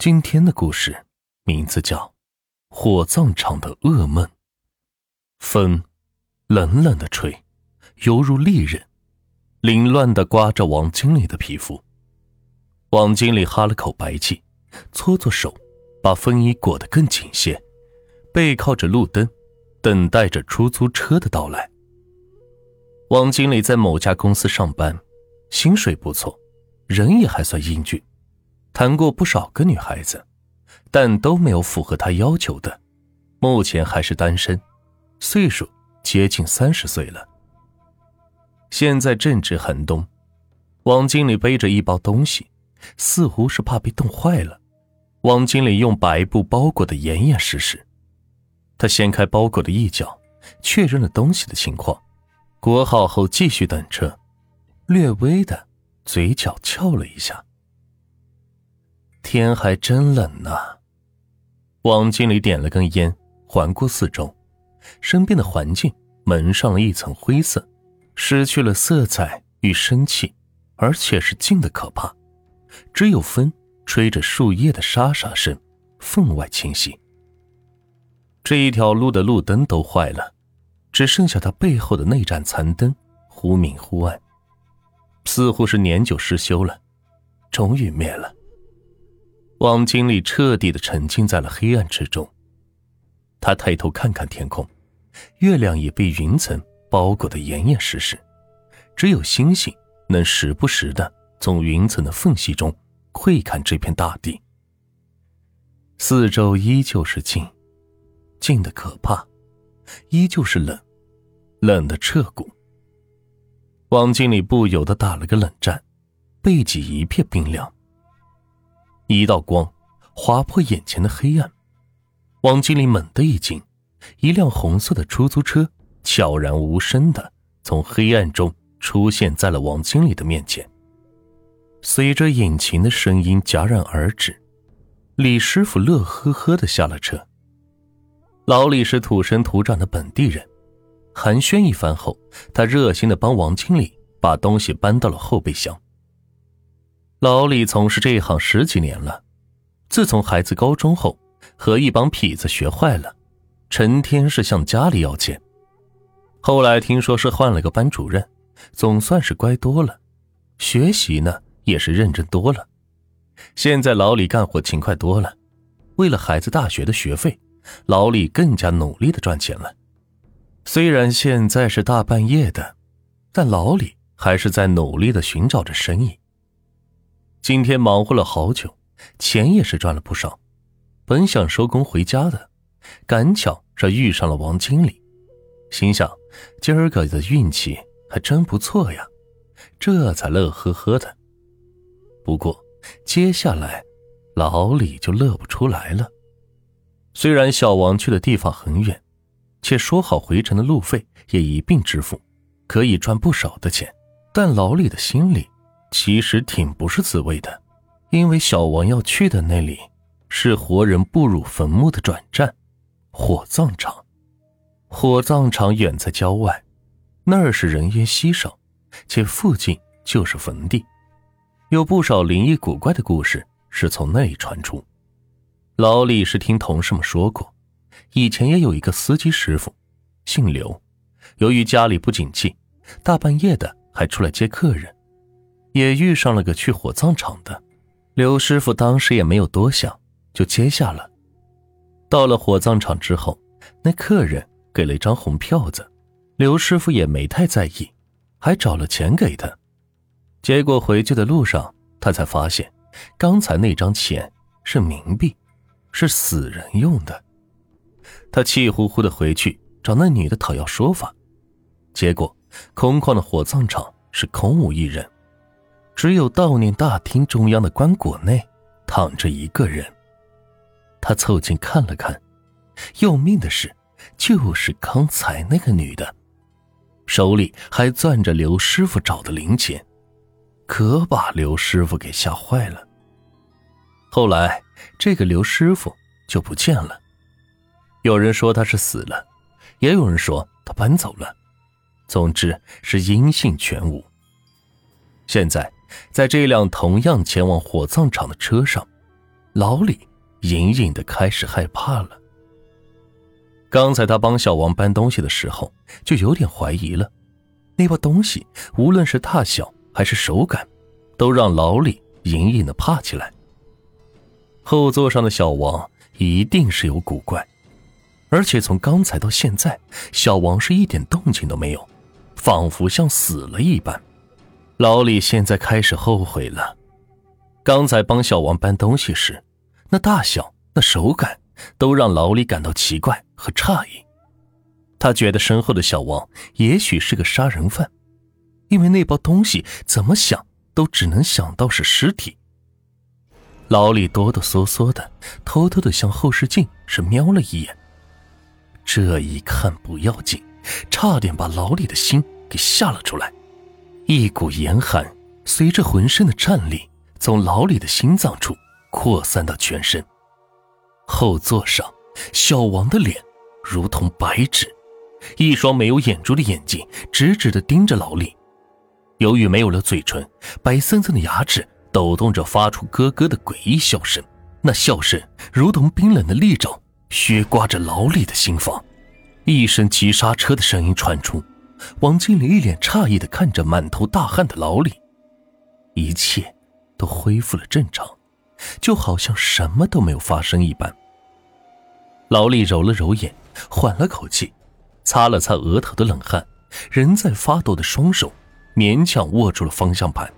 今天的故事名字叫《火葬场的噩梦》。风冷冷的吹，犹如利刃，凌乱的刮着王经理的皮肤。王经理哈了口白气，搓搓手，把风衣裹得更紧些，背靠着路灯，等待着出租车的到来。王经理在某家公司上班，薪水不错，人也还算英俊。谈过不少个女孩子，但都没有符合他要求的。目前还是单身，岁数接近三十岁了。现在正值寒冬，王经理背着一包东西，似乎是怕被冻坏了。王经理用白布包裹的严严实实。他掀开包裹的一角，确认了东西的情况，裹好后继续等车，略微的嘴角翘了一下。天还真冷呢。王经理点了根烟，环顾四周，身边的环境蒙上了一层灰色，失去了色彩与生气，而且是静的可怕。只有风吹着树叶的沙沙声，分外清晰。这一条路的路灯都坏了，只剩下他背后的那盏残灯忽明忽暗，似乎是年久失修了，终于灭了。王经理彻底的沉浸在了黑暗之中。他抬头看看天空，月亮也被云层包裹得严严实实，只有星星能时不时的从云层的缝隙中窥看这片大地。四周依旧是静，静的可怕，依旧是冷，冷的彻骨。王经理不由得打了个冷战，背脊一片冰凉。一道光划破眼前的黑暗，王经理猛地一惊，一辆红色的出租车悄然无声的从黑暗中出现在了王经理的面前。随着引擎的声音戛然而止，李师傅乐呵呵的下了车。老李是土生土长的本地人，寒暄一番后，他热心的帮王经理把东西搬到了后备箱。老李从事这一行十几年了，自从孩子高中后和一帮痞子学坏了，成天是向家里要钱。后来听说是换了个班主任，总算是乖多了，学习呢也是认真多了。现在老李干活勤快多了，为了孩子大学的学费，老李更加努力的赚钱了。虽然现在是大半夜的，但老李还是在努力的寻找着生意。今天忙活了好久，钱也是赚了不少。本想收工回家的，赶巧这遇上了王经理，心想今儿个的运气还真不错呀，这才乐呵呵的。不过接下来，老李就乐不出来了。虽然小王去的地方很远，且说好回程的路费也一并支付，可以赚不少的钱，但老李的心里。其实挺不是滋味的，因为小王要去的那里是活人步入坟墓的转站——火葬场。火葬场远在郊外，那儿是人烟稀少，且附近就是坟地，有不少灵异古怪的故事是从那里传出。老李是听同事们说过，以前也有一个司机师傅，姓刘，由于家里不景气，大半夜的还出来接客人。也遇上了个去火葬场的，刘师傅当时也没有多想，就接下了。到了火葬场之后，那客人给了一张红票子，刘师傅也没太在意，还找了钱给他。结果回去的路上，他才发现，刚才那张钱是冥币，是死人用的。他气呼呼的回去找那女的讨要说法，结果空旷的火葬场是空无一人。只有悼念大厅中央的棺椁内躺着一个人。他凑近看了看，要命的是，就是刚才那个女的，手里还攥着刘师傅找的零钱，可把刘师傅给吓坏了。后来，这个刘师傅就不见了，有人说他是死了，也有人说他搬走了，总之是音信全无。现在。在这辆同样前往火葬场的车上，老李隐隐的开始害怕了。刚才他帮小王搬东西的时候，就有点怀疑了，那包东西无论是大小还是手感，都让老李隐隐的怕起来。后座上的小王一定是有古怪，而且从刚才到现在，小王是一点动静都没有，仿佛像死了一般。老李现在开始后悔了，刚才帮小王搬东西时，那大小、那手感。都让老李感到奇怪和诧异，他觉得身后的小王也许是个杀人犯，因为那包东西怎么想都只能想到是尸体。老李哆哆嗦嗦的，偷偷的向后视镜是瞄了一眼，这一看不要紧，差点把老李的心给吓了出来，一股严寒随着浑身的颤栗从老李的心脏处扩散到全身。后座上，小王的脸如同白纸，一双没有眼珠的眼睛直直的盯着老李。由于没有了嘴唇，白森森的牙齿抖动着，发出咯咯的诡异笑声。那笑声如同冰冷的利爪，削刮着老李的心房。一声急刹车的声音传出，王经理一脸诧异的看着满头大汗的老李，一切都恢复了正常，就好像什么都没有发生一般。老李揉了揉眼，缓了口气，擦了擦额头的冷汗，仍在发抖的双手勉强握住了方向盘。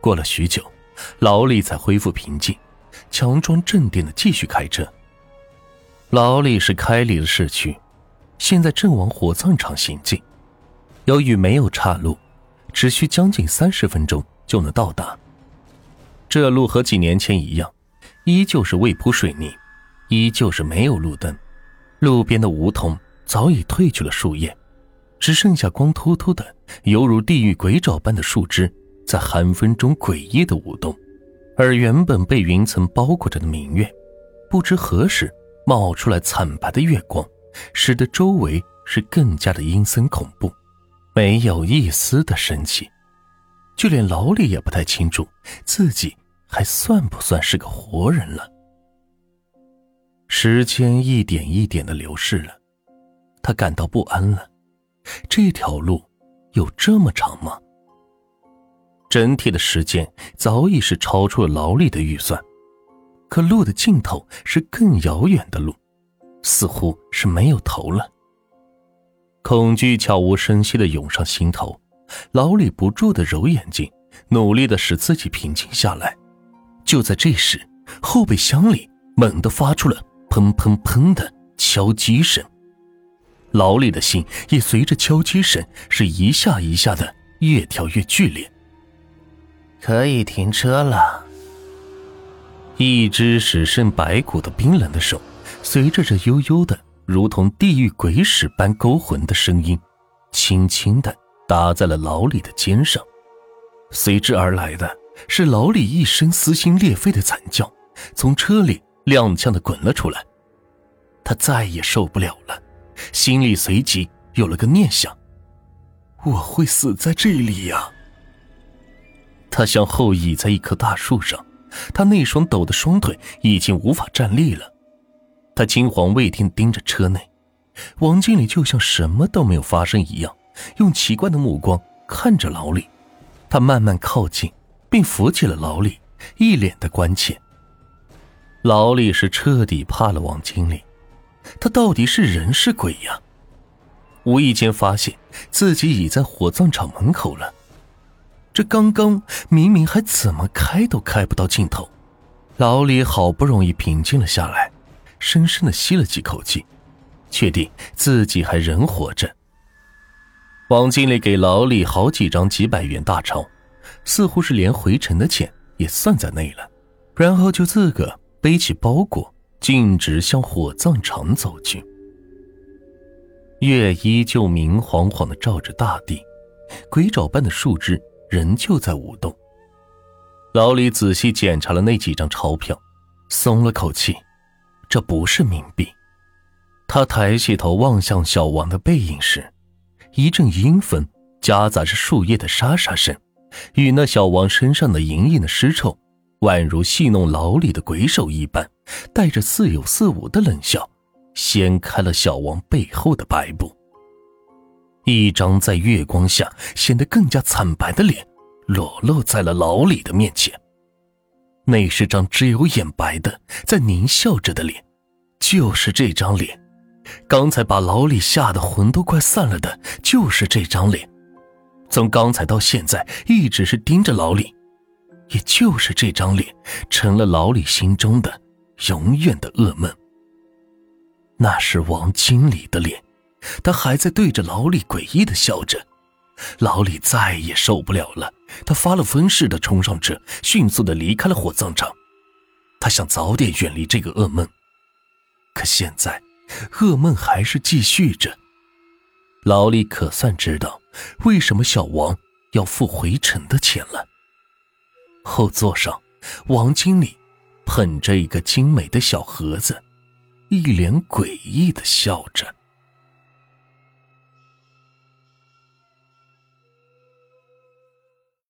过了许久，老李才恢复平静，强装镇定的继续开车。老李是开离了市区，现在正往火葬场行进。由于没有岔路，只需将近三十分钟就能到达。这路和几年前一样，依旧是未铺水泥。依旧是没有路灯，路边的梧桐早已褪去了树叶，只剩下光秃秃的、犹如地狱鬼爪般的树枝在寒风中诡异的舞动。而原本被云层包裹着的明月，不知何时冒出来惨白的月光，使得周围是更加的阴森恐怖，没有一丝的生气。就连老李也不太清楚自己还算不算是个活人了。时间一点一点的流逝了，他感到不安了。这条路有这么长吗？整体的时间早已是超出了劳力的预算，可路的尽头是更遥远的路，似乎是没有头了。恐惧悄无声息的涌上心头，老李不住的揉眼睛，努力的使自己平静下来。就在这时，后备箱里猛地发出了。砰砰砰的敲击声，老李的心也随着敲击声是一下一下的越跳越剧烈。可以停车了。一只只剩白骨的冰冷的手，随着这悠悠的如同地狱鬼使般勾魂的声音，轻轻的打在了老李的肩上。随之而来的是老李一声撕心裂肺的惨叫，从车里。踉跄的滚了出来，他再也受不了了，心里随即有了个念想：我会死在这里呀！他向后倚在一棵大树上，他那双抖的双腿已经无法站立了。他惊惶未定盯着车内，王经理就像什么都没有发生一样，用奇怪的目光看着老李。他慢慢靠近，并扶起了老李，一脸的关切。老李是彻底怕了王经理，他到底是人是鬼呀？无意间发现自己已在火葬场门口了，这刚刚明明还怎么开都开不到尽头。老李好不容易平静了下来，深深的吸了几口气，确定自己还人活着。王经理给老李好几张几百元大钞，似乎是连回程的钱也算在内了，然后就自个。背起包裹，径直向火葬场走去。月依旧明晃晃的照着大地，鬼爪般的树枝仍旧在舞动。老李仔细检查了那几张钞票，松了口气，这不是冥币。他抬起头望向小王的背影时，一阵阴风夹杂着树叶的沙沙声，与那小王身上的隐隐的尸臭宛如戏弄牢里的鬼手一般，带着似有似无的冷笑，掀开了小王背后的白布。一张在月光下显得更加惨白的脸，裸露在了老李的面前。那是张只有眼白的，在狞笑着的脸，就是这张脸。刚才把老李吓得魂都快散了的，就是这张脸。从刚才到现在，一直是盯着老李，也就是这张脸，成了老李心中的永远的噩梦。那是王经理的脸，他还在对着老李诡异的笑着。老李再也受不了了，他发了疯似的冲上车，迅速的离开了火葬场。他想早点远离这个噩梦，可现在，噩梦还是继续着。老李可算知道为什么小王要付回程的钱了。后座上，王经理捧着一个精美的小盒子，一脸诡异的笑着。